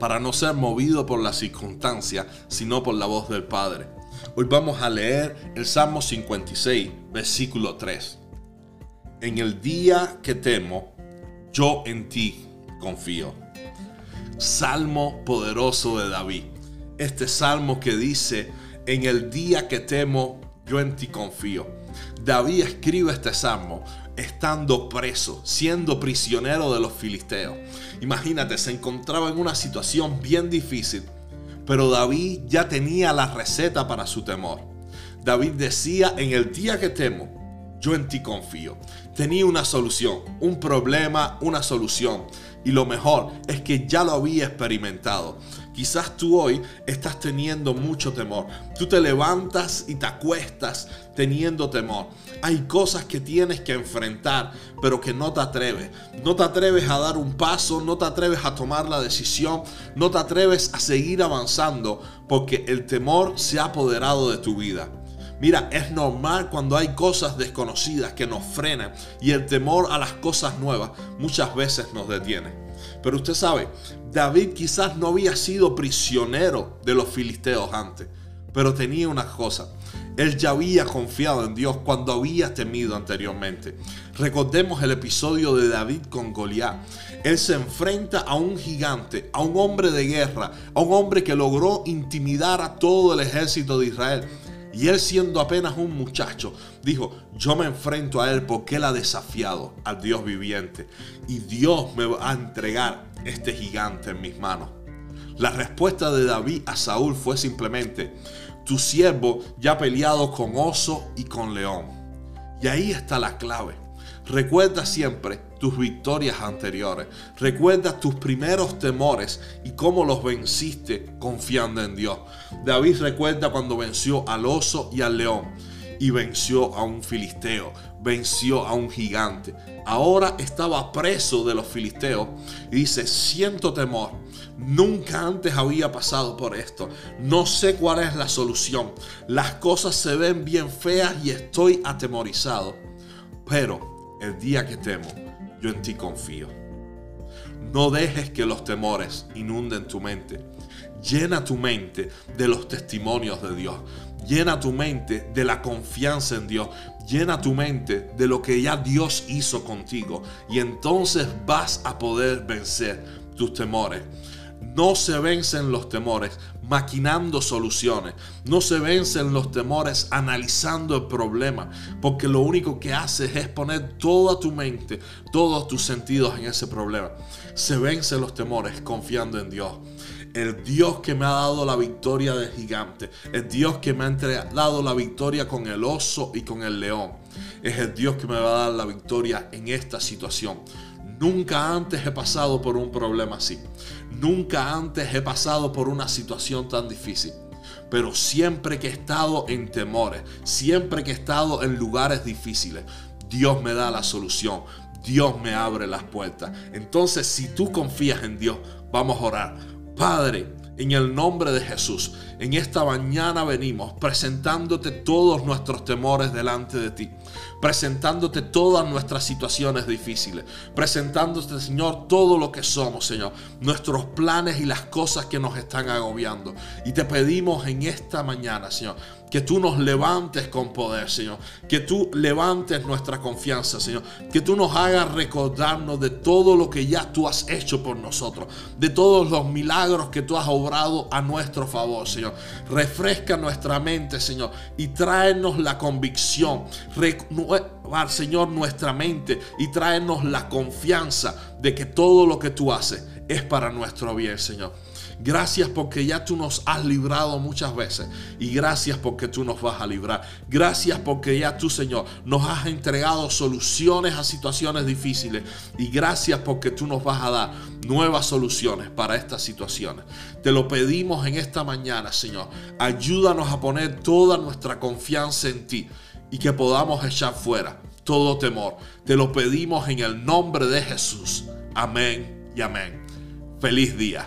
para no ser movido por la circunstancia, sino por la voz del Padre. Hoy vamos a leer el Salmo 56, versículo 3. En el día que temo, yo en ti confío. Salmo poderoso de David. Este salmo que dice, en el día que temo, yo en ti confío. David escribe este salmo estando preso, siendo prisionero de los filisteos. Imagínate, se encontraba en una situación bien difícil, pero David ya tenía la receta para su temor. David decía, en el día que temo, yo en ti confío. Tenía una solución, un problema, una solución. Y lo mejor es que ya lo había experimentado. Quizás tú hoy estás teniendo mucho temor. Tú te levantas y te acuestas teniendo temor. Hay cosas que tienes que enfrentar, pero que no te atreves. No te atreves a dar un paso, no te atreves a tomar la decisión, no te atreves a seguir avanzando porque el temor se ha apoderado de tu vida. Mira, es normal cuando hay cosas desconocidas que nos frenan y el temor a las cosas nuevas muchas veces nos detiene. Pero usted sabe, David quizás no había sido prisionero de los filisteos antes, pero tenía una cosa. Él ya había confiado en Dios cuando había temido anteriormente. Recordemos el episodio de David con Goliat. Él se enfrenta a un gigante, a un hombre de guerra, a un hombre que logró intimidar a todo el ejército de Israel. Y él siendo apenas un muchacho, dijo, yo me enfrento a él porque él ha desafiado al Dios viviente. Y Dios me va a entregar este gigante en mis manos. La respuesta de David a Saúl fue simplemente, tu siervo ya ha peleado con oso y con león. Y ahí está la clave. Recuerda siempre tus victorias anteriores. Recuerda tus primeros temores y cómo los venciste confiando en Dios. David recuerda cuando venció al oso y al león y venció a un filisteo, venció a un gigante. Ahora estaba preso de los filisteos y dice, siento temor. Nunca antes había pasado por esto. No sé cuál es la solución. Las cosas se ven bien feas y estoy atemorizado. Pero el día que temo, yo en ti confío. No dejes que los temores inunden tu mente. Llena tu mente de los testimonios de Dios. Llena tu mente de la confianza en Dios. Llena tu mente de lo que ya Dios hizo contigo. Y entonces vas a poder vencer tus temores. No se vencen los temores maquinando soluciones. No se vencen los temores analizando el problema. Porque lo único que haces es poner toda tu mente, todos tus sentidos en ese problema. Se vencen los temores confiando en Dios. El Dios que me ha dado la victoria del gigante. El Dios que me ha dado la victoria con el oso y con el león. Es el Dios que me va a dar la victoria en esta situación. Nunca antes he pasado por un problema así. Nunca antes he pasado por una situación tan difícil. Pero siempre que he estado en temores, siempre que he estado en lugares difíciles, Dios me da la solución. Dios me abre las puertas. Entonces, si tú confías en Dios, vamos a orar. Padre, en el nombre de Jesús, en esta mañana venimos presentándote todos nuestros temores delante de ti presentándote todas nuestras situaciones difíciles, presentándote, Señor, todo lo que somos, Señor, nuestros planes y las cosas que nos están agobiando. Y te pedimos en esta mañana, Señor, que tú nos levantes con poder, Señor. Que tú levantes nuestra confianza, Señor. Que tú nos hagas recordarnos de todo lo que ya tú has hecho por nosotros. De todos los milagros que tú has obrado a nuestro favor, Señor. Refresca nuestra mente, Señor. Y tráenos la convicción. Señor, nuestra mente y tráenos la confianza de que todo lo que tú haces es para nuestro bien, Señor. Gracias porque ya tú nos has librado muchas veces. Y gracias porque tú nos vas a librar. Gracias porque ya tú, Señor, nos has entregado soluciones a situaciones difíciles. Y gracias porque tú nos vas a dar nuevas soluciones para estas situaciones. Te lo pedimos en esta mañana, Señor. Ayúdanos a poner toda nuestra confianza en ti y que podamos echar fuera todo temor. Te lo pedimos en el nombre de Jesús. Amén y amén. Feliz día.